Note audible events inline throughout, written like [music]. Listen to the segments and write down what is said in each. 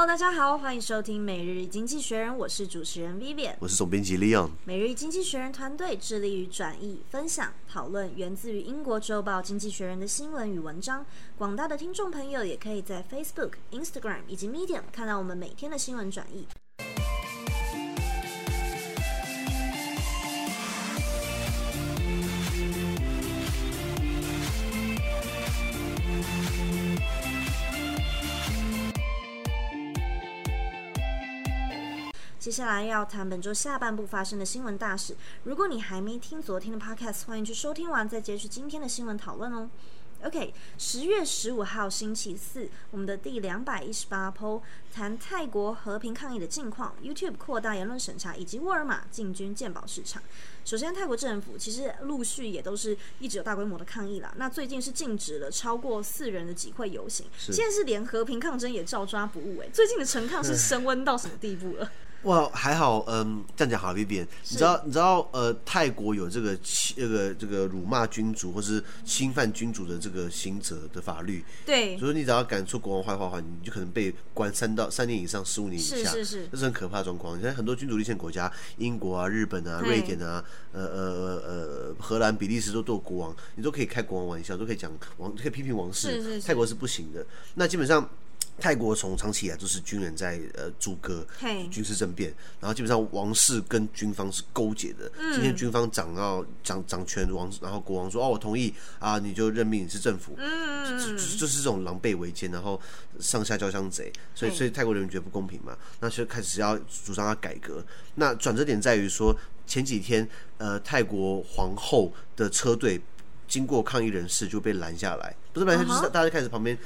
Hello，大家好，欢迎收听《每日经济学人》，我是主持人 Vivian，我是总编辑 Leon。每日经济学人团队致力于转译、分享、讨论源自于英国周报《经济学人》的新闻与文章。广大的听众朋友也可以在 Facebook、Instagram 以及 Medium 看到我们每天的新闻转译。接下来要谈本周下半部发生的新闻大事。如果你还没听昨天的 Podcast，欢迎去收听完再接续今天的新闻讨论哦。OK，十月十五号星期四，我们的第两百一十八 PO 谈泰国和平抗议的近况，YouTube 扩大言论审查，以及沃尔玛进军鉴宝市场。首先，泰国政府其实陆续也都是一直有大规模的抗议啦。那最近是禁止了超过四人的集会游行，现在是连和平抗争也照抓不误。哎，最近的陈抗是升温到什么地步了？哇，还好，嗯，这样讲好一点。你知道，你知道，呃，泰国有这个这个这个辱骂君主或是侵犯君主的这个刑责的法律。对。所以你只要敢说国王坏话的话，你就可能被关三到三年以上十五年以下。是是是。这是很可怕的状况。你看很多君主立宪国家，英国啊、日本啊、瑞典啊、呃呃呃荷兰、比利时都都有国王，你都可以开国王玩笑，都可以讲王，可以批评王室。是是是。泰国是不行的。那基本上。泰国从长期以来都是军人在呃主歌军事政变，然后基本上王室跟军方是勾结的。嗯、今天军方掌到掌掌权王，然后国王说哦，我同意啊，你就任命你是政府，嗯，就，是这种狼狈为奸，然后上下交相贼，所以所以泰国人民觉得不公平嘛，那就开始要主张要改革。那转折点在于说前几天呃泰国皇后的车队经过抗议人士就被拦下来，不是拦下就是大家就开始旁边。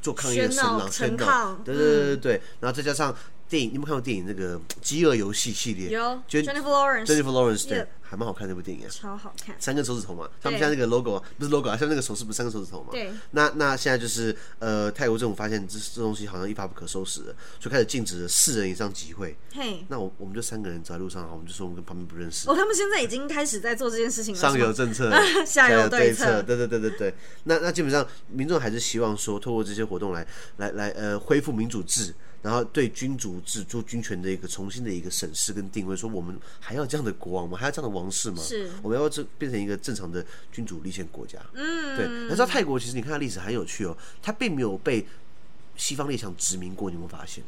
做抗议的声浪，陈抗，对对对对对，然后再加上电影，你有没有看过电影那个《饥饿游戏》系列？有，Jennifer Lawrence，Jennifer Lawrence，对。还蛮好看那部电影啊，超好看，三根手指头嘛，他们现在那个 logo 啊，不是 logo 啊，像那个手势不是三个手指头嘛？对。那那现在就是呃，泰国政府发现这这东西好像一发不可收拾了，就开始禁止了四人以上集会。嘿。那我我们就三个人走在路上，我们就说我们跟旁边不认识。哦，他们现在已经开始在做这件事情了。上有政策，[laughs] 下有对策。对对对对对。那那基本上民众还是希望说，透过这些活动来来来呃恢复民主制。然后对君主制做君权的一个重新的一个审视跟定位，说我们还要这样的国王吗？还要这样的王室吗？是，我们要这变成一个正常的君主立宪国家。嗯，对。你知道泰国其实你看它历史很有趣哦，它并没有被西方列强殖民过，你有没有发现？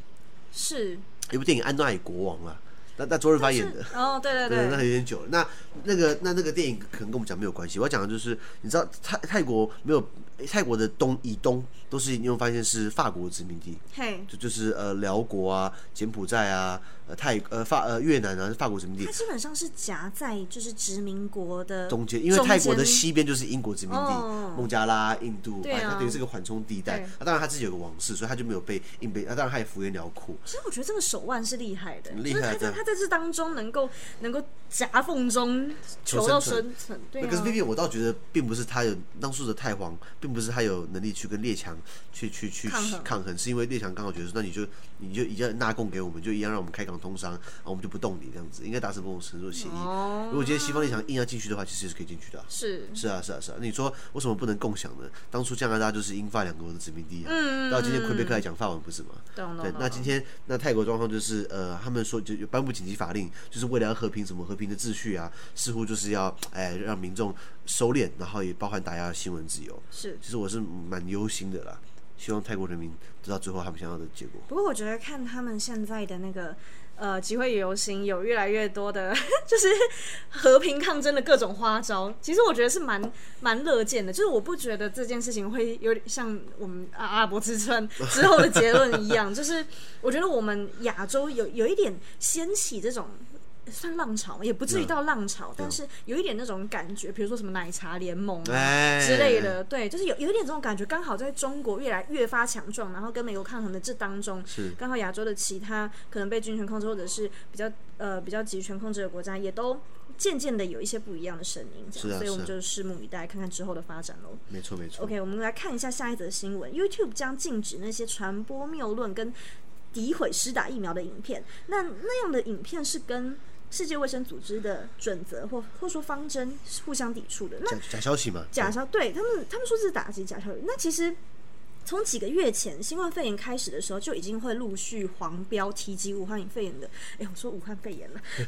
是。有部电影《安娜与国王》啊，那那周润发演的。哦，对对 [laughs] 对，对，那有点久了。那那个那那个电影可能跟我们讲没有关系。我要讲的就是，你知道泰泰国没有。泰国的东以东都是你会发现是法国殖民地，嘿，就就是呃辽国啊、柬埔寨啊、呃泰呃法呃越南啊是法国殖民地。它基本上是夹在就是殖民国的中间，因为泰国的西边就是英国殖民地，哦、孟加拉、印度，对、啊、它等于是个缓冲地带。啊，当然他自己有个王室，所以他就没有被印被。啊，当然他也幅员辽阔。其实我觉得这个手腕是厉害的，厉害的。他在他在这当中能够能够夹缝中求到生存。对、啊，可是 Vivian 我倒觉得并不是他有当初的太皇，并不是他有能力去跟列强去去去抗衡，抗衡，是因为列强刚好觉得说，那你就你就一样纳贡给我们，就一样让我们开港通商，然后我们就不动你这样子，应该达成某种程度的协议。哦、如果今天西方列强硬要进去的话，其实也是可以进去的、啊。是是啊是啊是啊，你说为什么不能共享呢？当初加拿大就是英法两国的殖民地啊，嗯，到今天魁北克来讲法文不是吗？嗯、对，那今天那泰国状况就是呃，他们说就颁布紧急法令，就是为了要和平，什么和平的秩序啊，似乎就是要哎让民众收敛，然后也包含打压新闻自由。是，其实我是蛮忧心的啦，希望泰国人民知道最后他们想要的结果。不过我觉得看他们现在的那个呃集会游行，有越来越多的，[laughs] 就是和平抗争的各种花招。其实我觉得是蛮蛮乐见的，就是我不觉得这件事情会有点像我们阿拉伯之春 [laughs] 之后的结论一样，就是我觉得我们亚洲有有一点掀起这种。算浪潮也不至于到浪潮但是有一点那种感觉，比如说什么奶茶联盟啊之类的，对，就是有有一点这种感觉。刚好在中国越来越发强壮，然后跟美国抗衡的这当中，是刚好亚洲的其他可能被军权控制或者是比较呃比较集权控制的国家，也都渐渐的有一些不一样的声音，这样，所以我们就拭目以待，看看之后的发展喽。没错没错。OK，我们来看一下下一则新闻：YouTube 将禁止那些传播谬论跟诋毁施打疫苗的影片。那那样的影片是跟世界卫生组织的准则或或说方针是互相抵触的，那假假消息嘛？假消对他们，他们说是打击假消息。那其实从几个月前新冠肺炎开始的时候，就已经会陆续黄标提及武汉肺炎的。哎，我说武汉肺炎了，[laughs]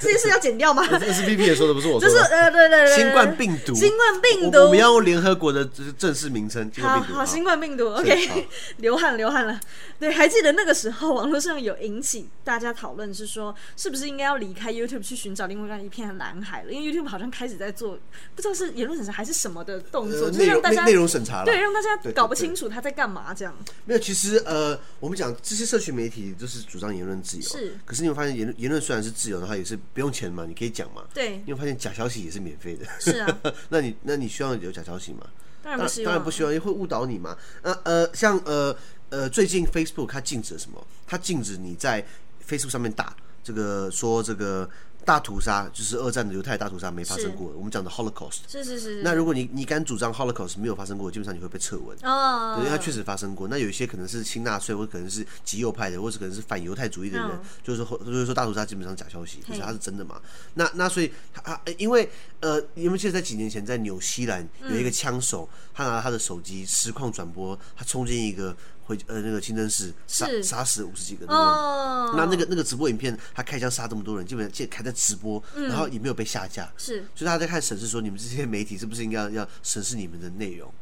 这件事要剪掉吗？这是 B B 也说的，不是我说的。就是呃，对对对，新冠病毒，新冠病毒，我们要用联合国的正式名称。好好，新冠病毒，OK，[laughs] 流汗流汗了。对，还记得那个时候网络上有引起大家讨论，是说是不是应该要离开 YouTube 去寻找另外一片蓝海了？因为 YouTube 好像开始在做，不知道是言论审查还是什么的动作，就是让大家内容审查，对，让大家搞不清。楚他在干嘛？这样没有。其实呃，我们讲这些社群媒体就是主张言论自由，是。可是你会发现言论言论虽然是自由的话，也是不用钱嘛，你可以讲嘛。对。你会发现假消息也是免费的。是啊。[laughs] 那你那你需要有假消息吗？当然不需要。当然不需要，因为会误导你嘛。呃呃，像呃呃，最近 Facebook 它禁止了什么？它禁止你在 Facebook 上面打这个说这个。大屠杀就是二战的犹太大屠杀没发生过，我们讲的 Holocaust 是是是。那如果你你敢主张 Holocaust 没有发生过，基本上你会被撤文哦，对，因为它确实发生过。那有一些可能是亲纳粹，或者可能是极右派的，或者可能是反犹太主义的人，哦、就是说就是说大屠杀基本上假消息，可是它是真的嘛？那那所以他因为呃，你们记得在几年前在纽西兰有一个枪手，嗯、他拿他的手机实况转播，他冲进一个。呃，那个清真寺杀杀死五十几个，对不对？那那个那个直播影片，他开枪杀这么多人，基本上还在直播，然后也没有被下架，是，所以他在看审视说，你们这些媒体是不是应该要要审视你们的内容？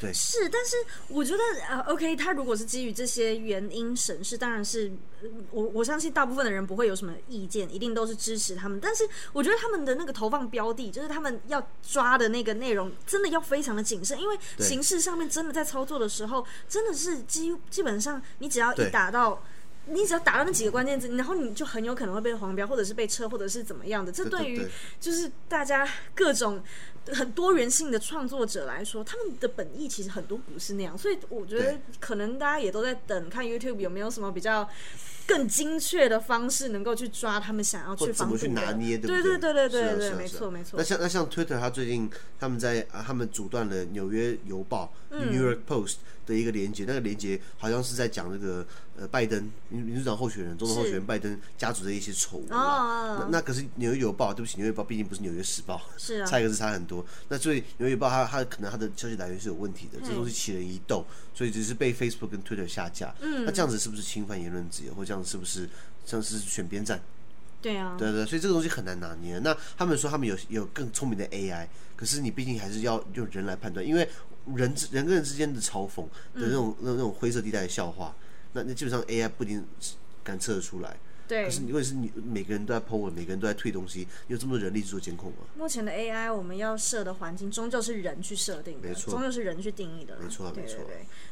对，是，但是我觉得啊，OK，他如果是基于这些原因审视，当然是我我相信大部分的人不会有什么意见，一定都是支持他们。但是我觉得他们的那个投放标的，就是他们要抓的那个内容，真的要非常的谨慎，因为形式上面真的在操作的时候，真的是基基本上你只要一打到，你只要打到那几个关键字，然后你就很有可能会被黄标，或者是被车，或者是怎么样的。这对于就是大家各种。很多元性的创作者来说，他们的本意其实很多不是那样，所以我觉得可能大家也都在等看 YouTube 有没有什么比较更精确的方式，能够去抓他们想要去怎么去拿捏，对对？对对对对对对，没错没错。那像那像 Twitter，他最近他们在啊，他们阻断了《纽约邮报》New York Post 的一个连接，那个连接好像是在讲那个呃拜登民民主党候选人、总统候选人拜登家族的一些丑闻。那那可是《纽约邮报》，对不起，《纽约邮报》毕竟不是《纽约时报》，是啊，[laughs] 差一个字差很多。那所以《纽约邮报》它它可能它的消息来源是有问题的，这东西起人疑窦，所以只是被 Facebook 跟 Twitter 下架。嗯，那这样子是不是侵犯言论自由？或这样子是不是像是选边站？对啊，对对，所以这个东西很难拿捏。那他们说他们有有更聪明的 AI，可是你毕竟还是要用人来判断，因为人人跟人之间的嘲讽的那种那那种灰色地带的笑话，那那基本上 AI 不一定敢测得出来。对，可是如果是你每个人都在 po 文，每个人都在推东西，有这么多人力去做监控吗？目前的 AI 我们要设的环境，终究是人去设定的，没错，终究是人去定义的，没错，没错。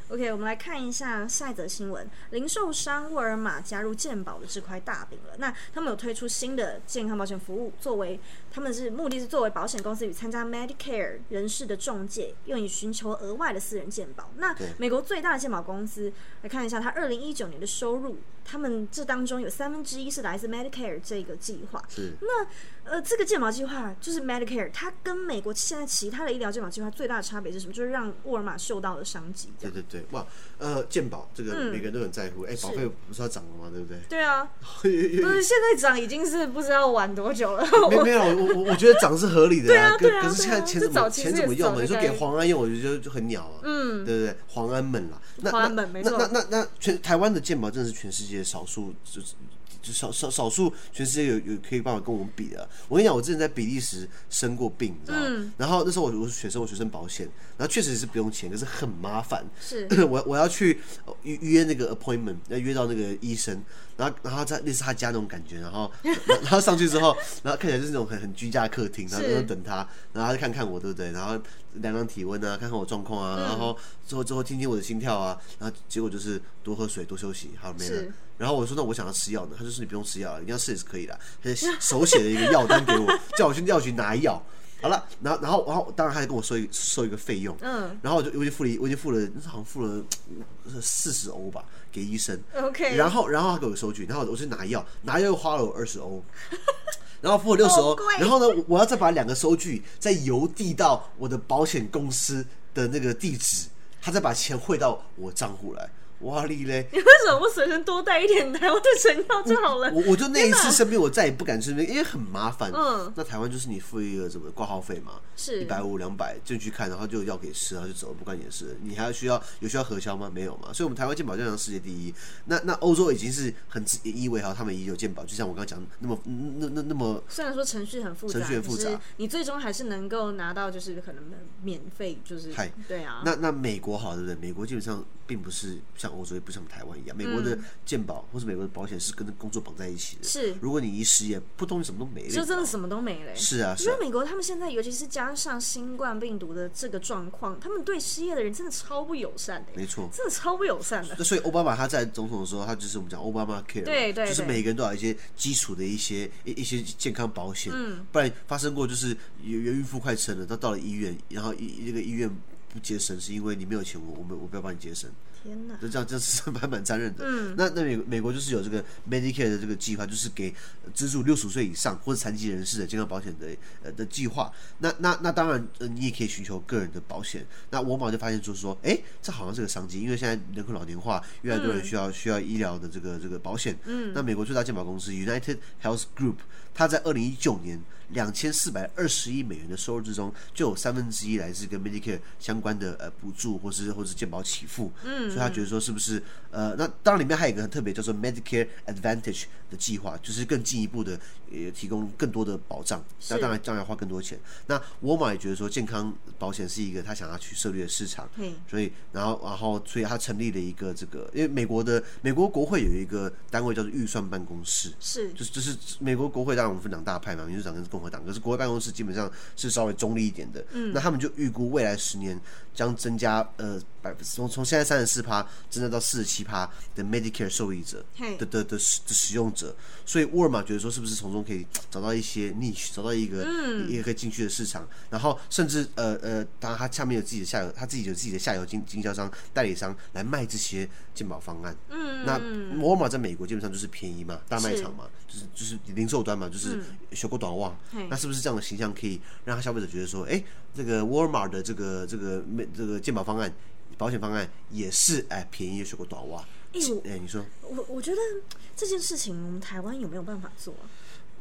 OK，我们来看一下下一则新闻：零售商沃尔玛加入健保的这块大饼了。那他们有推出新的健康保险服务，作为他们是目的是作为保险公司与参加 Medicare 人士的中介，用以寻求额外的私人健保。那美国最大的健保公司来看一下，它二零一九年的收入。他们这当中有三分之一是来自 Medicare 这个计划。是。那呃，这个健保计划就是 Medicare，它跟美国现在其他的医疗健保计划最大的差别是什么？就是让沃尔玛受到了商机。对对对，哇，呃，健保这个每个人都很在乎。哎、嗯，保费不是要涨了吗？对不对？对啊。[laughs] 不是现在涨已经是不知道晚多久了。没没有，我我我觉得涨是合理的啊。可啊。可是现在钱怎么钱怎么用嘛？你说给黄安用，我觉得就很鸟啊。嗯。对不对？黄安们啦。黄安们没错。那那那那全台湾的健保真的是全世界。少数就是就少少少数，全世界有有可以办法跟我们比的。我跟你讲，我之前在比利时生过病，你知道吗？嗯、然后那时候我我是学生，我学生保险，然后确实是不用钱，可是很麻烦。是，[clears throat] 我我要去预约那个 appointment，要约到那个医生，然后然后在类似他家那种感觉，然后 [laughs] 然后上去之后，然后看起来就是那种很很居家的客厅，然后就等他，然后他就看看我，对不对？然后量量体温啊，看看我状况啊，然后之后之后听听我的心跳啊，然后结果就是多喝水，多休息，好没了。然后我说：“那我想要吃药呢。” [laughs] 他就说：“你不用吃药了，你要吃也是可以的。”他就手写了一个药单给我，叫我去药局拿药。好了，然后然后然后当然他就跟我收一收一个费用。嗯。然后我就我就付了，我就付了，好像付了四十欧吧，给医生。OK。然后然后他给我收据，然后我去拿药，拿药又花了我二十欧，[laughs] 然后付了六十欧。然后呢，我要再把两个收据再邮递到我的保险公司的那个地址，他再把钱汇到我账户来。哇哩嘞！[laughs] 你为什么不随身多带一点台湾的神药就好了？我我就那一次生病，我再也不敢生病，因为很麻烦。嗯，那台湾就是你付一个什么挂号费嘛，是一百五两百进去看，然后就有药给吃，然后就走了，不关你的事。你还要需要有需要核销吗？没有嘛。所以，我们台湾健保就像世界第一。那那欧洲已经是很自以为好，他们也有健保，就像我刚刚讲那么那那那么。虽然说程序很复杂，程序很复杂，你最终还是能够拿到，就是可能免费，就是嗨，对啊。那那美国好对不对？美国基本上并不是像欧洲，也不像台湾一样，美国的健保或是美国的保险是跟工作绑在一起的。是，如果你一失业，扑通，什么都没了，就真的什么都没了。是啊，因为美国他们现在，尤其是加上新冠病毒的这个状况，他们对失业的人真的超不友善的。没错，真的超不友善的。那所以奥巴马他在总统的时候，他就是我们讲奥巴马 care，对对，就是每个人都有一些基础的一些一一些健康保险。嗯，不然发生过就是有有孕妇快生了，他到了医院，然后医那个医院不接生，是因为你没有钱，我我们我不要帮你接生。就这样，这是蛮蛮残忍的。嗯，那那美美国就是有这个 Medicare 的这个计划，就是给资助六十五岁以上或者残疾人士的健康保险的呃的计划。那那那当然，呃，你也可以寻求个人的保险。那沃尔玛就发现就是说，哎，这好像是个商机，因为现在人口老年化，越来越多人需要、嗯、需要医疗的这个这个保险。嗯，那美国最大健保公司 United Health Group，它在二零一九年两千四百二十亿美元的收入之中，就有三分之一来自跟 Medicare 相关的呃补助或是或是健保起付。嗯，所以他觉得说是不？是呃，那当然里面还有一个很特别，叫做 Medicare Advantage 的计划，就是更进一步的，也提供更多的保障。那当然将来花更多钱。那沃尔玛也觉得说，健康保险是一个他想要去涉猎的市场。嗯，所以然后然后所以他成立了一个这个，因为美国的美国国会有一个单位叫做预算办公室，是就是就是美国国会当然我们分两大派嘛，民主党跟共和党，可是国会办公室基本上是稍微中立一点的。嗯，那他们就预估未来十年将增加呃百分从从现在三十四趴增加到四十七趴的 Medicare 受益者的的的使的使用者，所以沃尔玛觉得说，是不是从中可以找到一些 niche，找到一个一个可以进去的市场，然后甚至呃呃，当然他下面有自己的下游，他自己有自己的下游经经销商、代理商来卖这些鉴宝方案。嗯，那沃尔玛在美国基本上就是便宜嘛，大卖场嘛，就是就是零售端嘛，就是小狗短袜。那是不是这样的形象可以让他消费者觉得说，哎，这个沃尔玛的这个这个这个鉴宝方案？保险方案也是哎，便宜的水果短袜。哎、欸，哎、欸，你说，我我觉得这件事情我们台湾有没有办法做？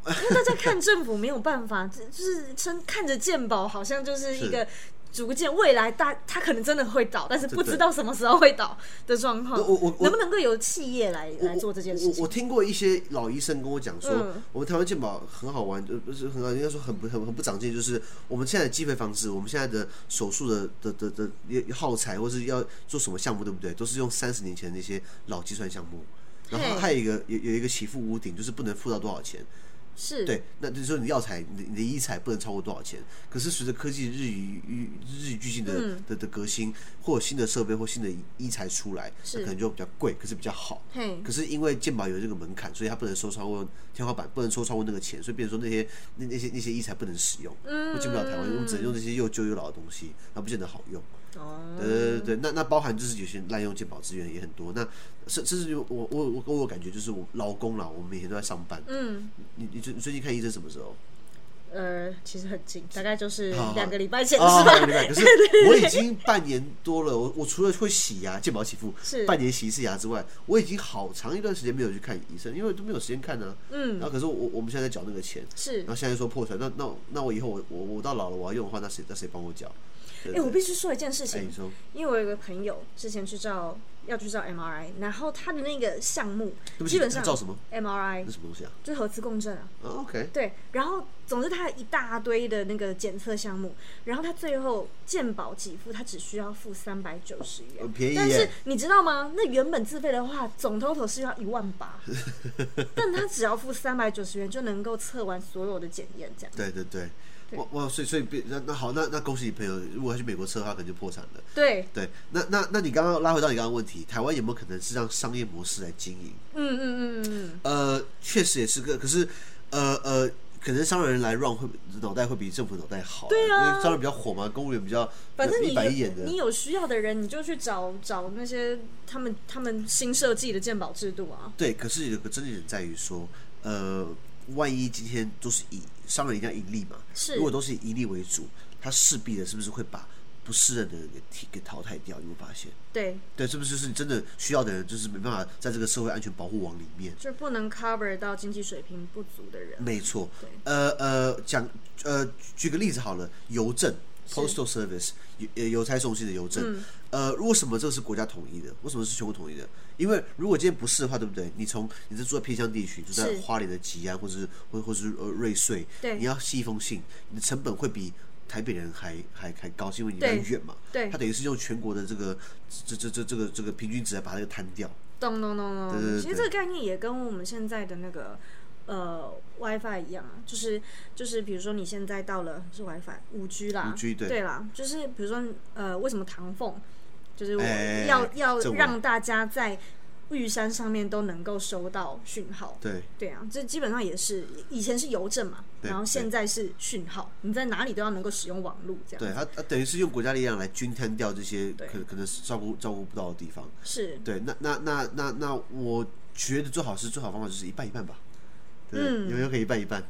因为大家看政府没有办法，[laughs] 就是称看着鉴宝好像就是一个。逐渐未来大，它可能真的会倒，但是不知道什么时候会倒的状况。我我能不能够由企业来来做这件事情？我，听过一些老医生跟我讲说，嗯、我们台湾健保很好玩，就不是很好，应该说很不很很不长进。就是我们现在的计费方式，我们现在的手术的的的的耗材，或是要做什么项目，对不对？都是用三十年前那些老计算项目。然后还有一个有有一个起付屋顶，就是不能付到多少钱。是对，那就是说你药材，你的医材不能超过多少钱？可是随着科技日与日与俱进的、嗯、的的革新，或有新的设备或新的医材出来，可能就比较贵，可是比较好。嘿可是因为健保有这个门槛，所以它不能收超过天花板，不能收超过那个钱，所以变成说那些那那些那些医材不能使用，嗯，进不了台湾，我们只能用这些又旧又老的东西，那不见得好用。哦，对对对对，那那包含就是有些滥用健保资源也很多。那甚甚至我我我我我感觉就是我劳工啦，我们每天都在上班。嗯，你你最你最近看医生什么时候？呃，其实很近，大概就是两个礼拜前是吧？两个礼拜。可是 [laughs] 我已经半年多了，我我除了会洗牙，健保起付是半年洗一次牙之外，我已经好长一段时间没有去看医生，因为都没有时间看呢。嗯。然后可是我我们现在在缴那个钱，是。然后现在说破产，那那那我以后我我我到老了我要用的话，那谁那谁帮我缴？哎、欸，我必须说一件事情，因为我有一个朋友之前去照，要去照 MRI，然后他的那个项目基本上照什么 MRI，是什么东西啊？就是核磁共振啊。Oh, OK。对，然后总之他有一大堆的那个检测项目，然后他最后健保给付，他只需要付三百九十元，便宜。但是你知道吗？那原本自费的话，总 total 是要一万八，[laughs] 但他只要付三百九十元就能够测完所有的检验，这样。对对对。哇哇，所以所以那那好，那那恭喜你朋友，如果他去美国测的话，可能就破产了。对对，那那那你刚刚拉回到你刚刚问题，台湾有没有可能是让商业模式来经营？嗯嗯嗯嗯呃，确实也是个，可是呃呃，可能商人来 run 会脑袋会比政府脑袋好。对啊，因为商人比较火嘛，公务员比较反正你一板一眼的。你有需要的人，你就去找找那些他们他们新设计的鉴宝制度啊。对，可是有个争议点在于说，呃。万一今天都是以商人一定要盈利嘛？是。如果都是以盈利为主，他势必的是不是会把不适任的人给替给淘汰掉，你会发现？对对，是不是就是你真的需要的人，就是没办法在这个社会安全保护网里面，就不能 cover 到经济水平不足的人。没错。呃呃，讲呃，举个例子好了，邮政 （postal service） 邮邮差送信的邮政。嗯。呃，为什么这个是国家统一的？为什么是全国统一的？因为如果今天不是的话，对不对？你从你是住在偏乡地区，住在花莲的吉安，或者是或或是呃瑞穗，对，你要寄一封信，你的成本会比。台北人还还还高，是因为你很远嘛？对，他等于是用全国的这个这这这这个这个平均值来把那个摊掉。咚咚咚咚。对对对。其实这个概念也跟我们现在的那个呃 WiFi 一样啊，就是就是比如说你现在到了是 WiFi 五 G 啦，五 G 对对啦，就是比如说呃为什么唐凤就是我要、欸、要让大家在。玉山上面都能够收到讯号，对对啊，这基本上也是以前是邮政嘛，然后现在是讯号，你在哪里都要能够使用网络这样。对，他他等于是用国家力量来均摊掉这些可可能是照顾照顾不到的地方。是对，那那那那那我觉得最好是最好方法就是一半一半吧，对，嗯，有没有可以一半一半？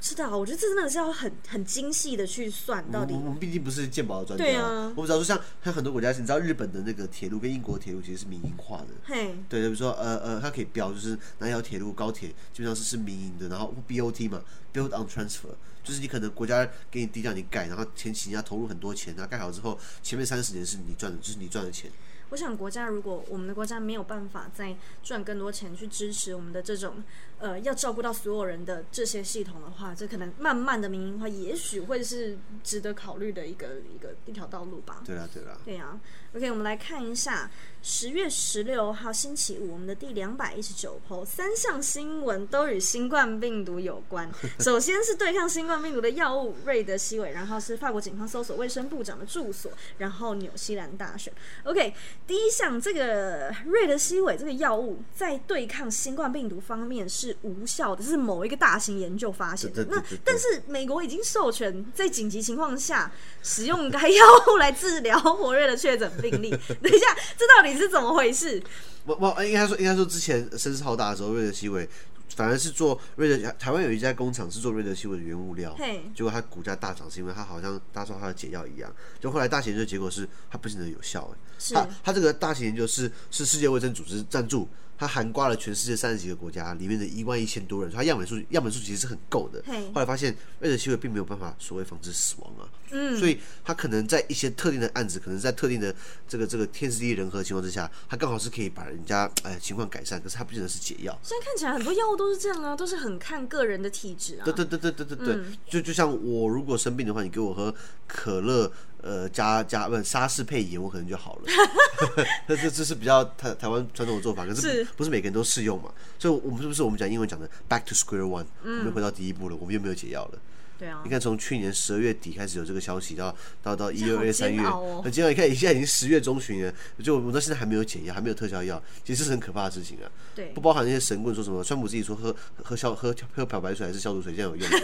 是的，我觉得这真的是要很很精细的去算到底。我们毕竟不是鉴宝的专家，对啊。我们知道说像像很多国家，你知道日本的那个铁路跟英国铁路其实是民营化的。嘿，对，比如说呃呃，它可以标就是哪条铁路高铁基本上是是民营的，然后 BOT 嘛，Build on Transfer，就是你可能国家给你地让你盖，然后前期你要投入很多钱，然后盖好之后前面三十年是你赚的，就是你赚的钱。我想，国家如果我们的国家没有办法再赚更多钱去支持我们的这种呃要照顾到所有人的这些系统的话，这可能慢慢的民营化，也许会是值得考虑的一个一个一条道路吧。对啊，对啊，对啊。OK，我们来看一下十月十六号星期五，我们的第两百一十九 PO 三项新闻都与新冠病毒有关。[laughs] 首先是对抗新冠病毒的药物瑞德西韦，然后是法国警方搜索卫生部长的住所，然后纽西兰大选。OK，第一项这个瑞德西韦这个药物在对抗新冠病毒方面是无效的，这是某一个大型研究发现的。那但是美国已经授权在紧急情况下使用该药物来治疗活跃的确诊。病例，[laughs] 等一下，这到底是怎么回事？我我应该说，应该说之前声势浩大的时候，瑞德西韦反而是做瑞德，台湾有一家工厂是做瑞德西韦的原物料，嘿，结果它股价大涨，是因为它好像大家说它的解药一样，就后来大型研究结果是它不见得有效，哎，它它这个大型研究是是世界卫生组织赞助。它涵盖了全世界三十几个国家，里面的一万一千多人，它样本数样本数其实是很够的。后来发现瑞德西韦并没有办法所谓防止死亡啊，嗯，所以它可能在一些特定的案子，可能在特定的这个这个天时地利人和的情况之下，它刚好是可以把人家哎情况改善，可是它不见得是解药。现在看起来很多药物都是这样啊，都是很看个人的体质啊。对对对对对对对，嗯、就就像我如果生病的话，你给我喝可乐。呃，加加不沙士配盐，我可能就好了。[laughs] [laughs] 这这这是比较台台湾传统的做法，可是不是每个人都适用嘛？所以，我们是不是我们讲英文讲的 back to square one？、嗯、我们又回到第一步了，我们又没有解药了。对啊。你看，从去年十二月底开始有这个消息，到到到一、二月、三月，很煎熬。你看，现在已经十月中旬了，就我们到现在还没有解药，还没有特效药，其实是很可怕的事情啊。对。不包含那些神棍说什么，川普自己说喝喝消喝喝漂白水还是消毒水这样有用的。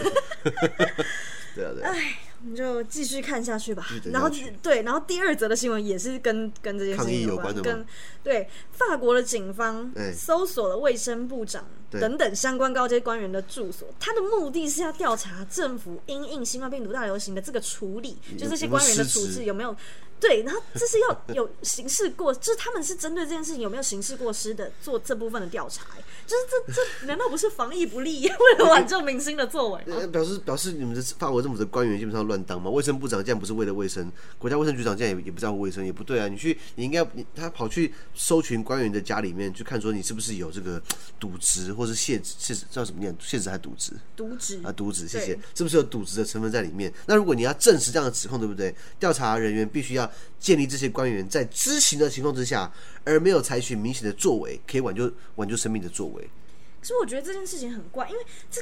对啊，对啊。我们就继续看下去吧。然后对，然后第二则的新闻也是跟跟这件事情有关，有关跟对法国的警方搜索了卫生部长等等相关高阶官员的住所，他的目的是要调查政府因应新冠病毒大流行的这个处理，就这些官员的处置有没有。对，然后这是要有刑事过，就是他们是针对这件事情有没有刑事过失的做这部分的调查，就是这这难道不是防疫不力，[laughs] 为了挽救民心的作为吗？表示表示你们的法国政府的官员基本上乱当吗？卫生部长这样不是为了卫生，国家卫生局长这样也也不在乎卫生，也不对啊！你去你应该你他跑去搜寻官员的家里面去看，说你是不是有这个渎职或是泄职，泄叫什么念？泄职还是渎职？渎职啊，渎职，谢谢。是不是有渎职的成分在里面？那如果你要证实这样的指控，对不对？调查人员必须要。建立这些官员在知情的情况之下，而没有采取明显的作为，可以挽救挽救生命的作为。可是我觉得这件事情很怪，因为这。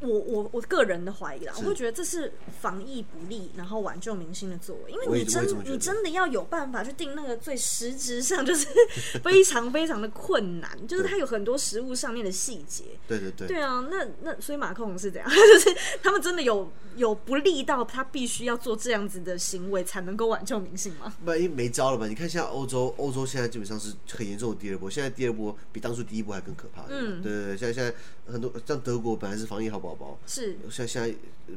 我我我个人的怀疑啦，我会觉得这是防疫不力，然后挽救民心的作为。因为你真你真的要有办法去定那个最实质上就是 [laughs] 非常非常的困难，就是它有很多食物上面的细节。对对对。对啊，那那所以马克龙是这样，[laughs] 就是他们真的有有不利到他必须要做这样子的行为才能够挽救民心吗？不，因为没招了吧？你看现在欧洲，欧洲现在基本上是很严重的第二波，现在第二波比当初第一波还更可怕。嗯，对对对，现在现在很多像德国本来是防疫好？宝宝。是，像现在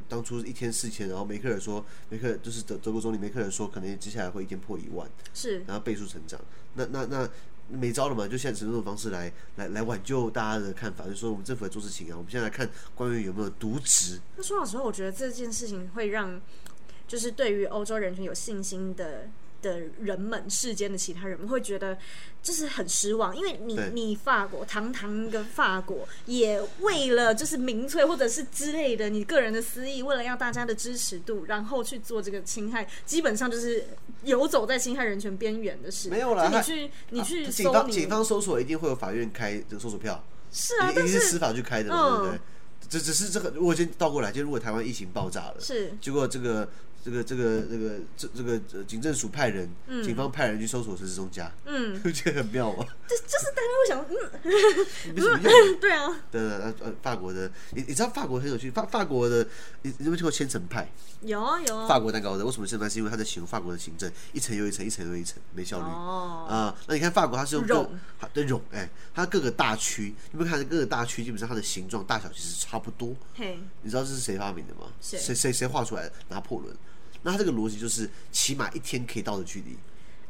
当初一天四千，然后梅克尔说，梅克尔就是德德国总理梅克尔说，可能接下来会一天破一万，是，然后倍数成长。那那那没招了嘛？就现在只能用这种方式来来来挽救大家的看法，就说我们政府在做事情啊。我们现在来看官员有没有渎职。那说老实话，我觉得这件事情会让，就是对于欧洲人群有信心的。的人们，世间的其他人们会觉得就是很失望，因为你你法国堂堂的法国，也为了就是民粹或者是之类的你个人的私意，为了要大家的支持度，然后去做这个侵害，基本上就是游走在侵害人权边缘的事。没有啦，你去你去、啊、警方警方搜索一定会有法院开这个搜索票，是啊，一定是司法去开的，嗯、对不对？只只是这个，如果先倒过来，就如果台湾疫情爆炸了，是结果这个。这个这个这个这这个警政署派人，嗯、警方派人去搜索陈时中家，嗯，[laughs] 不觉得很妙 [laughs] 啊？这就是大家会想，嗯，[laughs] 没什么用，对啊，对对呃呃，法国的，你你知道法国很有趣，法法国的，你你有没有听过千层派？有啊有啊。法国蛋糕的为什么千层派？是因为他在形容法国的行政一层又一层，一层又一层，没效率。哦。啊、呃，那你看法国，它是用各对绒，哎，它各个大区，你们看各个大区，基本上它的形状大小其实差不多。嘿，你知道这是谁发明的吗？谁谁谁画出来的？拿破仑。那这个逻辑就是，起码一天可以到的距离。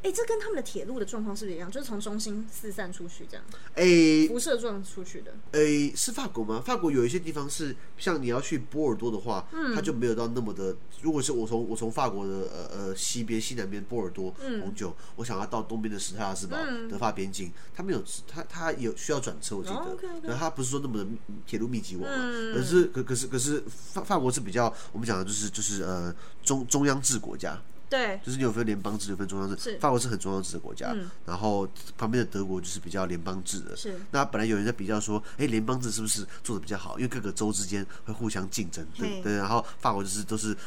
哎、欸，这跟他们的铁路的状况是不是一样？就是从中心四散出去这样。哎、欸，辐射状出去的。哎、欸，是法国吗？法国有一些地方是，像你要去波尔多的话，嗯，它就没有到那么的。如果是我从我从法国的呃呃西边西南边波尔多红酒，嗯、我想要到东边的史泰拉斯堡、嗯、德法边境，它没有，它它有需要转车，我记得。哦、okay, okay 它不是说那么的铁路密集网，嗯、可是可可是可是法法国是比较我们讲的就是就是呃中中央制国家。对，就是你有分联邦制，有分中央制。是，法国是很中央制的国家，嗯、然后旁边的德国就是比较联邦制的。是，那本来有人在比较说，哎，联邦制是不是做的比较好？因为各个州之间会互相竞争，对对。然后法国就是都是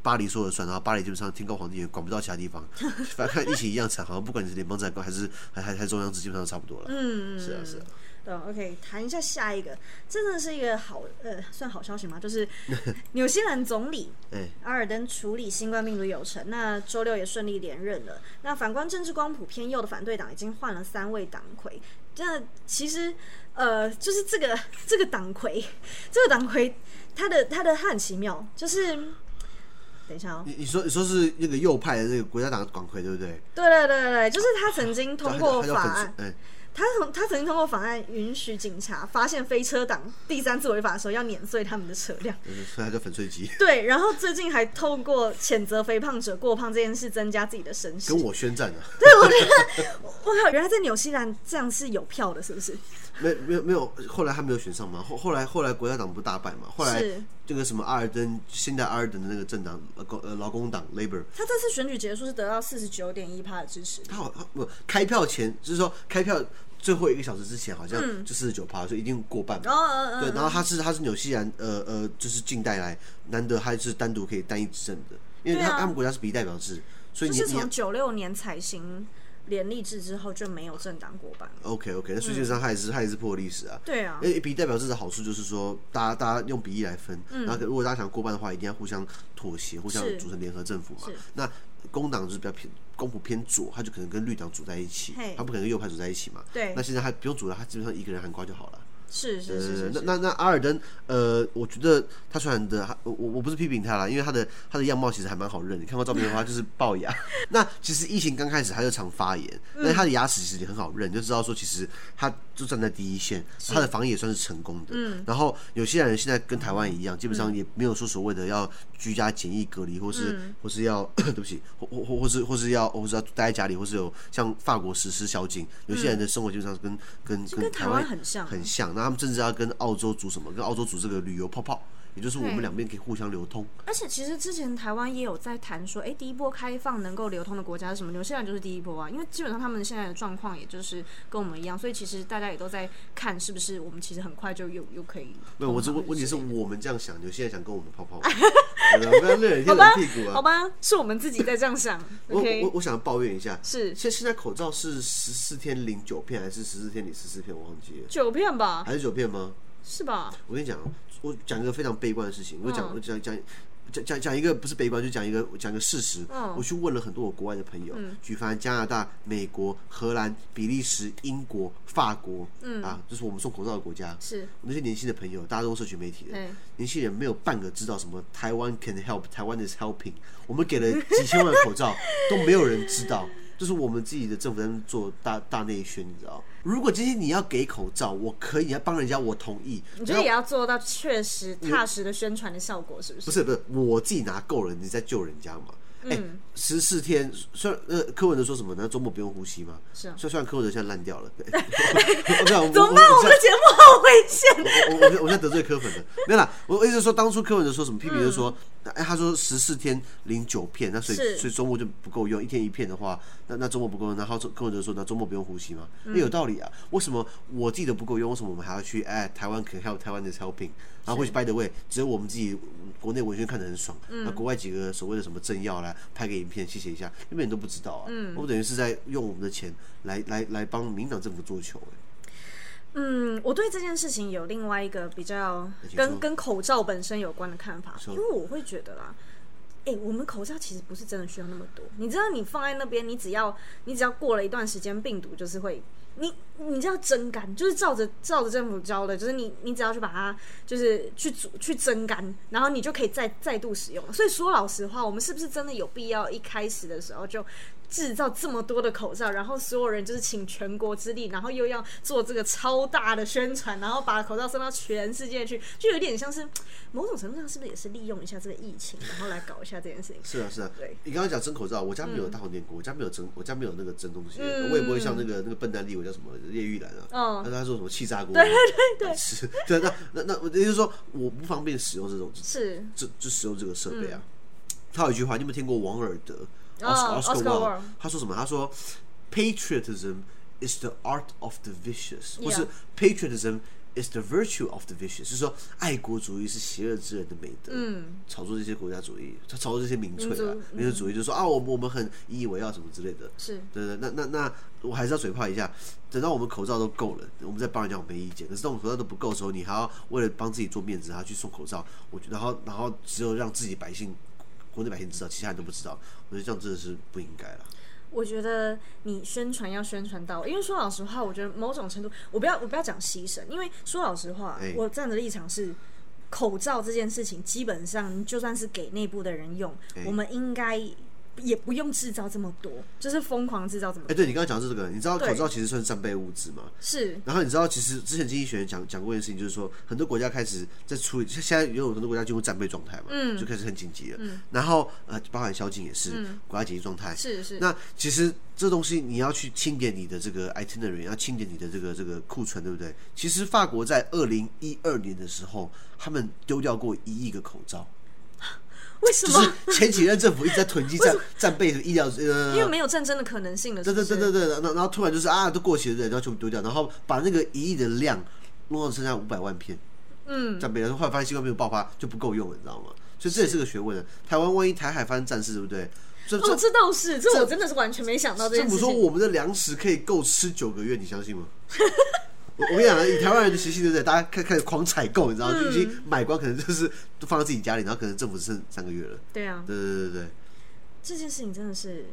巴黎说了算，然后巴黎基本上天高皇帝远，管不到其他地方。[laughs] 反正看疫情一样惨，好像不管你是联邦制还是还还还中央制，基本上都差不多了。嗯，是啊，是啊。对，OK，谈一下下一个，真的是一个好呃，算好消息吗？就是 [laughs] 纽西兰总理阿尔登处理新冠病毒有成，那周六也顺利连任了。那反观政治光谱偏右的反对党已经换了三位党魁，这其实呃，就是这个这个党魁，这个党魁他的他的他很奇妙，就是等一下哦，你你说你说是那个右派的那个国家党的党魁对不对？对对对对，就是他曾经通过法案。他从他曾经通过法案允许警察发现飞车党第三次违法的时候要碾碎他们的车辆，所以他叫粉碎机。[laughs] 对，然后最近还透过谴责肥胖者过胖这件事增加自己的声势，跟我宣战啊。对，我觉得我靠，原来在纽西兰这样是有票的，是不是？没没有没有，后来他没有选上嘛？后后来后来国家党不大败嘛？后来这个什么阿尔登现在阿尔登的那个政党呃劳工党 Labor，他这次选举结束是得到四十九点一趴的支持。他好他不开票前就是说开票。最后一个小时之前，好像就四十九趴，所以一定过半嘛。哦，对，然后他是他是纽西兰呃呃，就是近代来难得还是单独可以单一执政的，因为他他们国家是比例代表制，所以你是从九六年采行联立制之后就没有政党过半。OK OK，那实际上他也是他也是破历史啊。对啊，因为比例代表制的好处就是说，大家大家用比例来分，然后如果大家想过半的话，一定要互相妥协，互相组成联合政府嘛。那工党就是比较偏。公仆偏左，他就可能跟绿党组在一起，他不可能跟右派组在一起嘛。对，那现在他不用组了，他基本上一个人喊瓜就好了。是是是是，那那那阿尔登，呃，我觉得他虽然的，我我不是批评他啦，因为他的他的样貌其实还蛮好认。你看过照片的话，[laughs] 就是龅牙。[laughs] 那其实疫情刚开始他就常发炎，但是他的牙齿其实也很好认，就知道说其实他就站在第一线，他的防疫也算是成功的。嗯。然后有些人现在跟台湾一样，基本上也没有说所谓的要居家检疫隔离，或是或是要 [coughs] 对不起，或或或是或是要或是要待在家里，或是有像法国实施宵禁，有些人的生活基本上跟跟跟台湾很像很像。那他们甚至要跟澳洲组什么？跟澳洲组这个旅游泡泡，也就是我们两边可以互相流通。而且其实之前台湾也有在谈说，哎、欸，第一波开放能够流通的国家是什么？纽西兰就是第一波啊，因为基本上他们现在的状况也就是跟我们一样，所以其实大家也都在看是不是我们其实很快就又又可以。没有，我这问问题是我们这样想，纽西兰想跟我们泡泡，[laughs] 好！好吧，是我们自己在这样想。[laughs] 我我我想抱怨一下，是现现在口罩是十四天零九片，还是十四天零十四片？我忘记了，九片吧？还是九片吗？是吧？我跟你讲，我讲一个非常悲观的事情。我讲，我讲讲，讲讲讲一个不是悲观，就讲一个讲一个事实。嗯、我去问了很多我国外的朋友，嗯、举凡加拿大、美国、荷兰、比利时、英国、法国，嗯啊，就是我们送口罩的国家。是那些年轻的朋友，大家都是社群媒体的，年轻人没有半个知道什么台湾 can help，台湾 is helping。我们给了几千万口罩，[laughs] 都没有人知道。就是我们自己的政府在做大大内宣，你知道？如果今天你要给口罩，我可以要帮人家，我同意。你觉得也要做到确实踏实的宣传的效果，是不是？不是不是，我自己拿够了，你在救人家嘛？哎、欸，十四天，虽然呃，柯文哲说什么呢？周末不用呼吸吗？是啊。虽然柯文哲现在烂掉了，[laughs] 怎么办？我们的节目好危险。我我我现在得罪柯粉了，没有啦。我意思是说，当初柯文哲说什么？批评就是说，欸，他说十四天零九片，那所以所以周末就不够用，一天一片的话，那那周末不够用。然后跟我就说，那周末不用呼吸吗？那、嗯、有道理啊。为什么我自己的不够用？为什么我们还要去？哎，台湾可以还有台湾的 helping，然后或许 by the way，只有我们自己国内文宣看得很爽，那、嗯、国外几个所谓的什么政要来。拍个影片，谢谢一下，因为你都不知道啊。嗯，我等于是在用我们的钱来来来帮民党政府做球。嗯，我对这件事情有另外一个比较跟跟口罩本身有关的看法，因为我会觉得啦，哎、欸，我们口罩其实不是真的需要那么多。你知道，你放在那边，你只要你只要过了一段时间，病毒就是会。你你知道蒸干，就是照着照着政府教的，就是你你只要去把它就是去煮去蒸干，然后你就可以再再度使用。所以说老实话，我们是不是真的有必要一开始的时候就制造这么多的口罩，然后所有人就是请全国之力，然后又要做这个超大的宣传，然后把口罩送到全世界去，就有点像是某种程度上是不是也是利用一下这个疫情，然后来搞一下这件事情？是啊是啊，对。你刚刚讲蒸口罩，我家没有大红电锅，我家没有蒸，我家没有那个蒸东西，嗯、我也不会像那个那个笨蛋立委叫什么叶玉兰啊，哦，他他说什么气炸锅，对对对对，是，对那那那我也就是说我不方便使用这种，是，就就使用这个设备啊。嗯、他有一句话，你有没有听过王尔德？Oscar, Oscar Wilde 他说什么？他说：“Patriotism is the art of the vicious. 或是 Patriotism is the virtue of the vicious。”就是说，爱国主义是邪恶之人的美德。嗯，炒作这些国家主义，他炒作这些民粹啊，民族主义，就是说啊，我们我们很引以为傲什么之类的。是，对对，那那那，我还是要嘴炮一下。等到我们口罩都够了，我们再帮人家，我没意见。可是，当我们口罩都不够的时候，你还要为了帮自己做面子，还要去送口罩。我觉得，然后然后只有让自己百姓。国内百姓知道，其他人都不知道。我觉得这样真的是不应该了。我觉得你宣传要宣传到，因为说老实话，我觉得某种程度，我不要我不要讲牺牲，因为说老实话，欸、我站的立场是，口罩这件事情基本上就算是给内部的人用，欸、我们应该。也不用制造这么多，就是疯狂制造这么多。哎、欸，对你刚刚讲这个，你知道口罩其实算是战备物资嘛？是。然后你知道，其实之前经济学人讲讲过一件事情，就是说很多国家开始在处理，现在也有很多国家进入战备状态嘛，嗯，就开始很紧急了。嗯。然后呃，包含宵禁也是、嗯、国家紧急状态。是是。那其实这东西你要去清点你的这个 itinerary，要清点你的这个这个库存，对不对？其实法国在二零一二年的时候，他们丢掉过一亿个口罩。为什么？就是前几任政府一直在囤积战战备医疗呃，因为没有战争的可能性了。对对对对对，然后然后突然就是啊，都过期了，然后全部丢掉，然后把那个一亿的量弄到剩下五百万片。嗯，战备，然后后来发现新冠病毒爆发就不够用了，你知道吗？所以这也是个学问的。台湾万一台海发生战事，对不对？这哦，这倒是，这我真的是完全没想到这。政府说我们的粮食可以够吃九个月，你相信吗？[laughs] 我我跟你讲，以台湾人的习性，对不对？大家开开始狂采购，你知道吗？就已经买光，可能就是都放在自己家里，然后可能政府只剩三个月了。对啊，对对对对，这件事情真的是。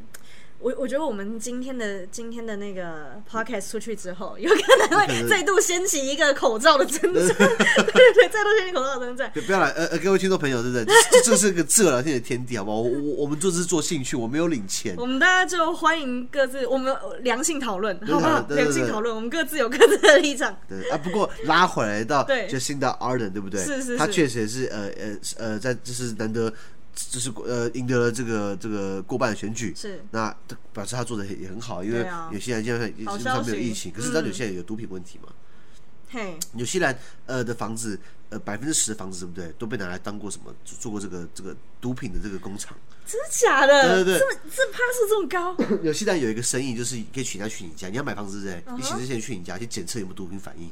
我我觉得我们今天的今天的那个 podcast 出去之后，[laughs] 有可能会再度掀起一个口罩的争战，对 [laughs] 对对，再度掀起口罩的争战。不要来，呃呃，各位听众朋友，对不对？这这是个自由聊天的天地，好不好？我我我们做这是做兴趣，我没有领钱。我们大家就欢迎各自，我们良性讨论，好不好？良性讨论，我们各自有各自的立场。对啊，不过拉回来到就新的 Ardern，对不对？是是是，他确实也是呃呃呃，在就是难得。就是呃赢得了这个这个过半的选举，是那表示他做的也很好，因为纽西兰现在基本上没有疫情，可是知道纽西兰有毒品问题嘛？嘿，纽西兰呃的房子呃百分之十的房子对不对都被拿来当过什么做过这个这个毒品的这个工厂？真的假的？对对对，这这趴数这么高？纽西兰有一个生意就是可以请他去你家，你要买房子对不对？你请这些人去你家去检测有没有毒品反应。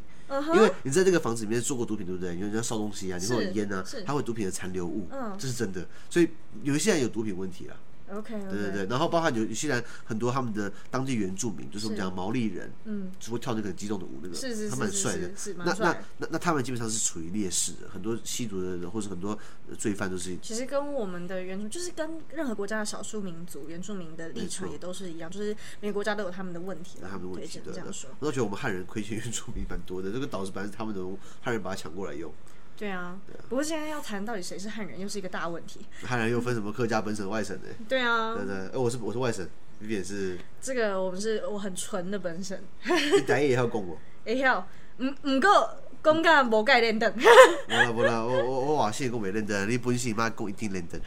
因为你在这个房子里面做过毒品，对不对？有人要烧东西啊，你会有烟啊，它会毒品的残留物，嗯，这是真的。所以有一些人有毒品问题啊。OK，, okay. 对对对，然后包含有虽然很多他们的当地原住民，就是我们讲毛利人，嗯，只会跳那个很激动的舞，那个是是是他们很帅的，那那那那他们基本上是处于劣势的，很多吸毒的人或者很多罪犯都是。其实跟我们的原住就是跟任何国家的少数民族原住民的立场也都是一样，就是每个国家都有他们的问题，他们的问题对这样说。我都觉得我们汉人亏欠原住民蛮多的，这个岛是本来是他们的，汉人把它抢过来用。对啊，不过现在要谈到底谁是汉人，又是一个大问题。汉人又分什么客家本省、外省的？对啊，对对，哎，我是我是外省，你也是。这个我们是我很纯的本省。你台语也要讲我？[laughs] 也要，唔唔够讲甲无盖认得。无啦无啦，我我我话是讲未认真，你本身妈讲一定认得。[laughs]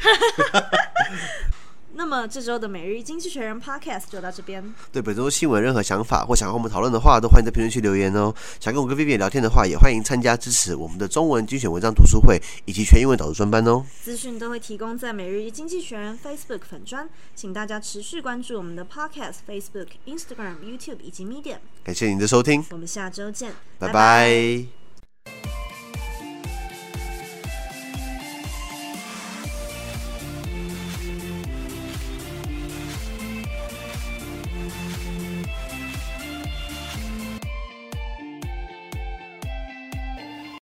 那么这周的每日经济学人 Podcast 就到这边。对本周新闻任何想法或想和我们讨论的话，都欢迎在评论区留言哦。想跟我跟 Vivian 聊天的话，也欢迎参加支持我们的中文精选文章读书会以及全英文导读专班哦。资讯都会提供在每日经济学人 Facebook 粉专，请大家持续关注我们的 Podcast、Facebook、Instagram、YouTube 以及 Medium。感谢您的收听，我们下周见，拜拜。拜拜。